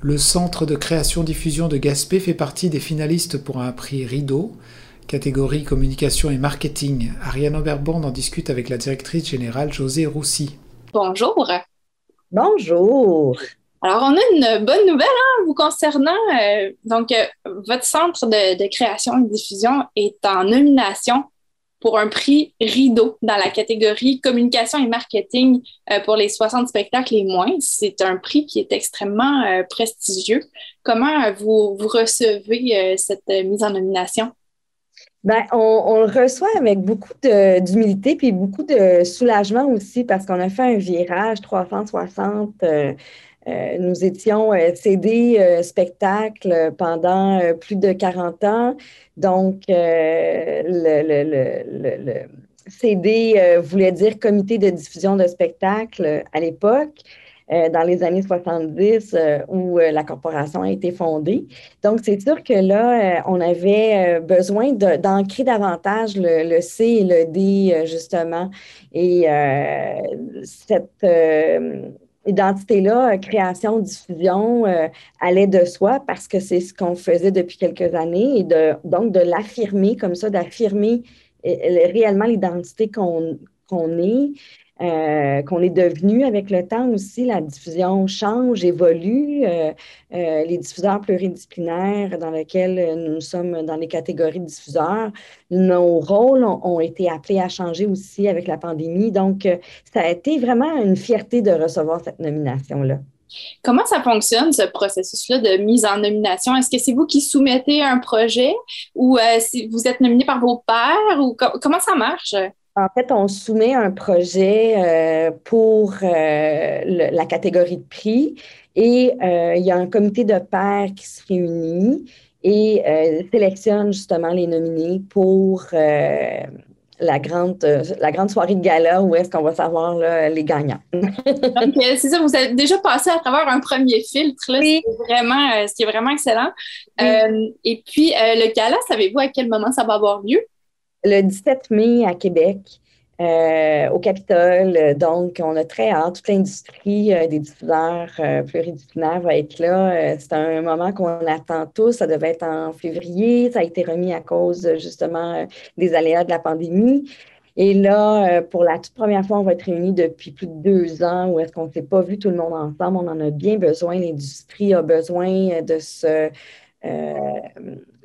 Le Centre de création-diffusion de Gaspé fait partie des finalistes pour un prix Rideau, catégorie communication et marketing. Ariane Auberbond en discute avec la directrice générale José Roussy. Bonjour. Bonjour. Alors, on a une bonne nouvelle hein, vous concernant. Euh, donc, euh, votre centre de, de, création et diffusion est en nomination pour un prix Rideau dans la catégorie communication et marketing euh, pour les 60 spectacles et moins. C'est un prix qui est extrêmement euh, prestigieux. Comment euh, vous, vous recevez cette mise en nomination? Ben, on, le reçoit avec beaucoup d'humilité puis beaucoup de soulagement aussi parce qu'on a fait un virage 360 euh, nous étions euh, CD euh, spectacle pendant plus de 40 ans. Donc, le, CD voulait dire comité de diffusion de spectacle à l'époque. dans les années 70 où la corporation a été fondée. Donc, c'est sûr que là, on avait besoin d'ancrer davantage le, C et le D, justement. Et cette identité-là, euh, création, diffusion, euh, allait de soi parce que c'est ce qu'on faisait depuis quelques années et de, donc de l'affirmer comme ça, d'affirmer euh, réellement l'identité qu'on est, euh, qu'on est devenu avec le temps aussi. La diffusion change, évolue. Euh, euh, les diffuseurs pluridisciplinaires dans lesquels nous sommes dans les catégories de diffuseurs, nos rôles ont, été appelés à changer aussi avec la pandémie. Donc, ça a été vraiment une fierté de recevoir cette nomination-là. Comment ça fonctionne, ce processus-là de mise en nomination? Est-ce que c'est vous qui soumettez un projet ou vous êtes nominé par vos pairs ou comment ça marche? En fait, on soumet un projet euh, pour euh, la catégorie de prix et euh, il y a un comité de pairs qui se réunit et sélectionne justement les nominés pour la grande, la grande soirée de gala où est-ce qu'on va savoir les gagnants. Donc, c'est ça, vous avez déjà passé à travers un premier filtre, là, oui. vraiment, ce qui est vraiment excellent. et puis, le gala, savez-vous à quel moment ça va avoir lieu? Le 17 mai à Québec, euh, au Capitole. Donc, on a très hâte. Toute l'industrie euh, des diffuseurs euh, pluridisciplinaires va être là. c'est un moment qu'on attend tous. Ça devait être en février. Ça a été remis à cause justement des aléas de la pandémie. Et là, pour la toute première fois, on va être réunis depuis plus de deux ans où est-ce qu'on ne s'est pas vu tout le monde ensemble. On en a bien besoin. L'industrie a besoin de se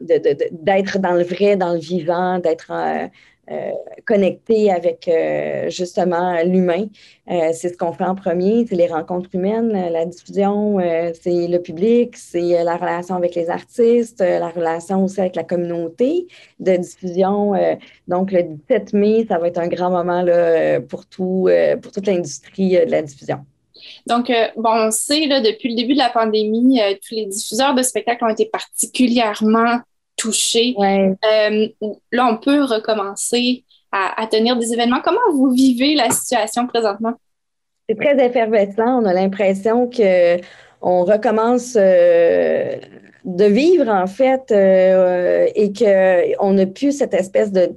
d'être dans le vrai, dans le vivant, d'être euh, euh, connecté avec euh, justement l'humain. c'est ce qu'on fait en premier, c'est les rencontres humaines, la diffusion, c'est le public, c'est la relation avec les artistes, la relation aussi avec la communauté de diffusion. donc, le 17 mai, ça va être un grand moment là, pour, tout, pour toute l'industrie de la diffusion. Donc, euh, bon, on sait, là, depuis le début de la pandémie, euh, tous les diffuseurs de spectacles ont été particulièrement touchés. Euh, là, on peut recommencer à, tenir des événements. Comment vous vivez la situation présentement? C'est très effervescent. On a l'impression qu'on recommence de vivre, en fait, et qu'on n'a plus cette espèce de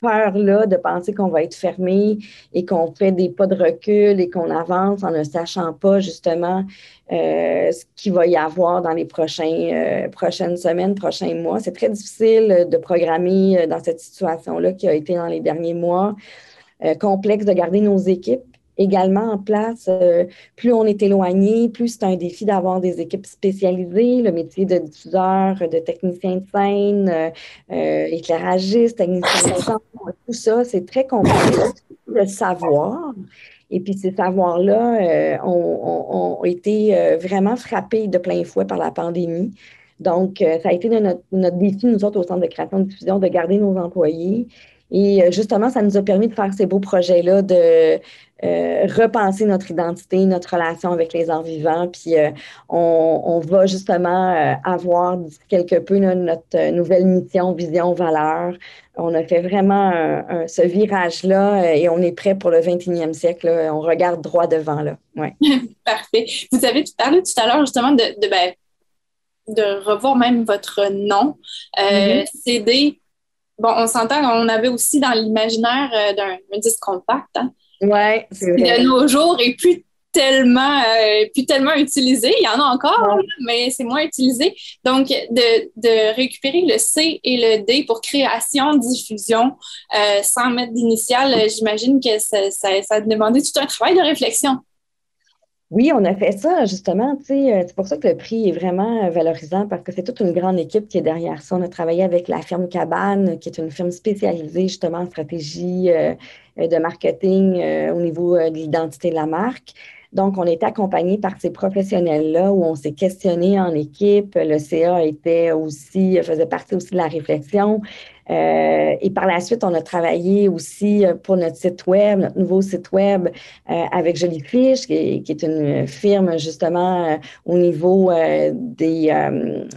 peur-là de penser qu'on va être fermé et qu'on fait des pas de recul et qu'on avance en ne sachant pas justement euh, ce qu'il va y avoir dans les prochains, euh, prochaines semaines, prochains mois. C'est très difficile de programmer euh, dans cette situation-là qui a été dans les derniers mois. complexe de garder nos équipes également en place. Euh, plus on est éloigné, plus c'est un défi d'avoir des équipes spécialisées, le métier de diffuseur, de technicien de scène, euh, euh éclairagiste, technicien de son, tout ça, c'est très complexe de savoir. Et puis ces savoirs-là ont, été vraiment frappés de plein fouet par la pandémie. Donc, ça a été notre défi, nous autres, au Centre de création de diffusion, de garder nos employés et euh, justement, ça nous a permis de faire ces beaux projets-là, de euh, repenser notre identité, notre relation avec les arts vivants. Puis euh, on, va justement avoir quelque peu notre nouvelle mission, vision, valeur. On a fait vraiment ce virage-là et on est prêt pour le 21e siècle. On regarde droit devant. Là. Ouais. Parfait. Vous avez parlé tout à l'heure justement de, de, ben, de, revoir même votre nom. CD bon, on s'entend, on avait aussi dans l'imaginaire euh, d'un disque compact. Hein? Oui, c'est vrai. De nos jours, et plus tellement, plus tellement utilisé. Il y en a encore, mais c'est moins utilisé. Donc, de, de, récupérer le C et le D pour création, diffusion, sans mettre d'initiale, j'imagine que ça, ça, ça a demandé tout un travail de réflexion. Oui, on a fait ça, justement. Euh, c'est pour ça que le prix est vraiment euh, valorisant parce que c'est toute une grande équipe qui est derrière ça. On a travaillé avec la firme Cabane, qui est une firme spécialisée justement en stratégie euh, de marketing au niveau de l'identité de la marque. Donc, on était accompagné par ces professionnels-là où on s'est questionné en équipe. Le CA était aussi, faisait partie aussi de la réflexion. Euh, et par la suite, on a travaillé aussi euh, pour notre site web, notre nouveau site web euh, avec Jellyfish, qui qui est, une firme justement au niveau des,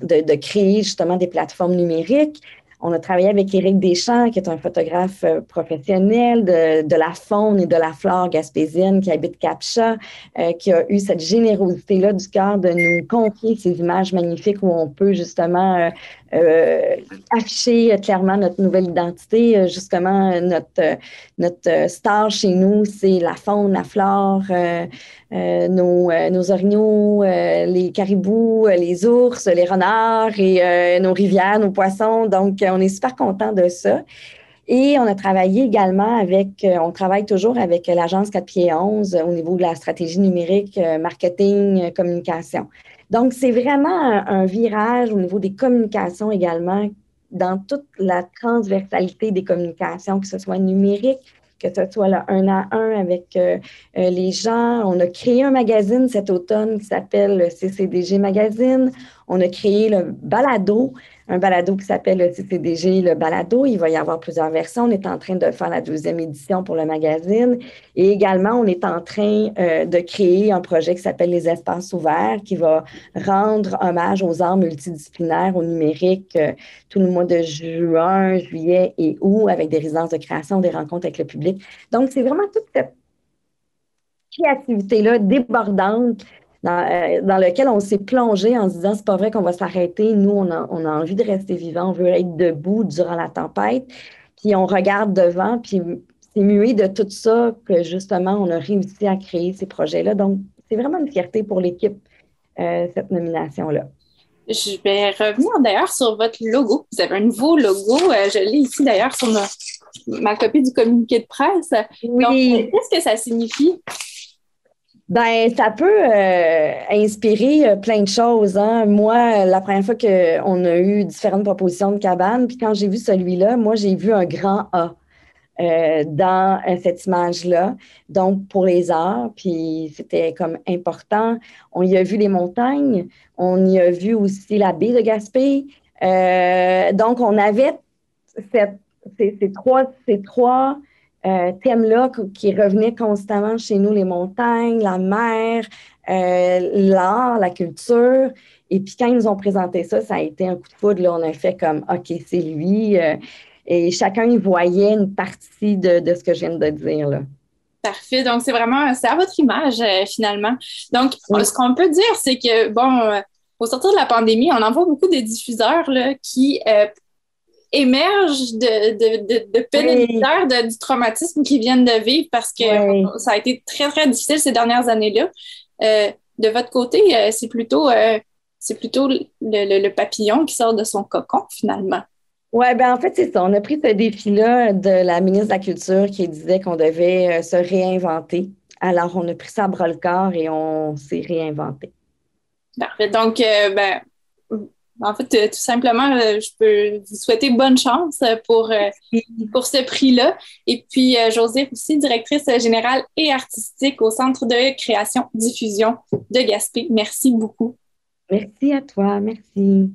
de, de, créer justement des plateformes numériques. On a travaillé avec Éric Deschamps, qui est un photographe euh, professionnel de, la faune et de la flore gaspésienne qui habite Capcha, euh, qui a eu cette générosité-là du cœur de nous confier ces images magnifiques où on peut justement euh, afficher clairement notre nouvelle identité. Justement, notre, notre star chez nous, c'est la faune, la flore, nos, nos orignaux, les caribous, les ours, les renards et nos rivières, nos poissons. Donc, on est super content de ça. Et on a travaillé également avec, euh, on travaille toujours avec l'agence 4 pieds 11 au niveau de la stratégie numérique, euh, marketing, euh, communication. Donc, c'est vraiment un, virage au niveau des communications également, dans toute la transversalité des communications, que ce soit numérique, que ce soit le un à un avec les gens. On a créé un magazine cet automne qui s'appelle le CCDG Magazine. On a créé le balado un balado qui s'appelle le CCDG, le balado. Il va y avoir plusieurs versions. On est en train de faire la deuxième édition pour le magazine. Et également, on est en train euh, de créer un projet qui s'appelle les espaces ouverts, qui va rendre hommage aux arts multidisciplinaires au numérique euh, tout le mois de juin, juillet et août, avec des résidences de création, des rencontres avec le public. Donc, c'est vraiment toute cette créativité-là débordante euh, dans, lequel on s'est plongé en se disant c'est pas vrai qu'on va s'arrêter. Nous, on a, on a, envie de rester vivant, on veut être debout durant la tempête. Puis on regarde devant, puis c'est muet de tout ça que justement on a réussi à créer ces projets-là. Donc, c'est vraiment une fierté pour l'équipe, euh, cette nomination-là. Je vais revenir d'ailleurs sur votre logo. Vous avez un nouveau logo. Euh, je l'ai ici d'ailleurs sur ma, ma, copie du communiqué de presse. Oui. Qu'est-ce que ça signifie? Ben, ça peut euh, inspirer euh, plein de choses. Hein. Moi, la première fois qu'on a eu différentes propositions de cabane, puis quand j'ai vu celui-là, moi, j'ai vu un grand A euh, dans cette image-là. Donc, pour les arts, puis c'était comme important. On y a vu les montagnes, on y a vu aussi la baie de Gaspé. donc, on avait cette, ces, trois, ces trois euh, thème-là qui revenait constamment chez nous, les montagnes, la mer, euh, l'art, la culture. Et puis quand ils nous ont présenté ça, ça a été un coup de foudre. Là, on a fait comme, OK, c'est lui. Euh, et chacun y voyait une partie de, ce que je viens de dire. Là. Parfait. Donc, c'est vraiment, c'est à votre image, finalement. Donc, ce qu'on peut dire, c'est que, bon, au sortir de la pandémie, on en voit beaucoup de diffuseurs là, qui émergent de, de, de, du traumatisme qu'ils viennent de vivre parce que ça a été très, très difficile ces dernières années-là. Euh, de votre côté, euh, c'est plutôt, euh, c'est plutôt le, le, papillon qui sort de son cocon, finalement. Oui, ben en fait, c'est ça. On a pris ce défi-là de la ministre de la Culture qui disait qu'on devait se réinventer. Alors, on a pris ça à bras-le-corps et on s'est réinventé. Parfait. Donc, ben, en fait, euh, tout simplement, euh, je peux vous souhaiter bonne chance pour, euh, pour ce prix-là. Et puis, Josée aussi, directrice générale et artistique au Centre de création diffusion de Gaspé. Merci beaucoup. Merci à toi. Merci.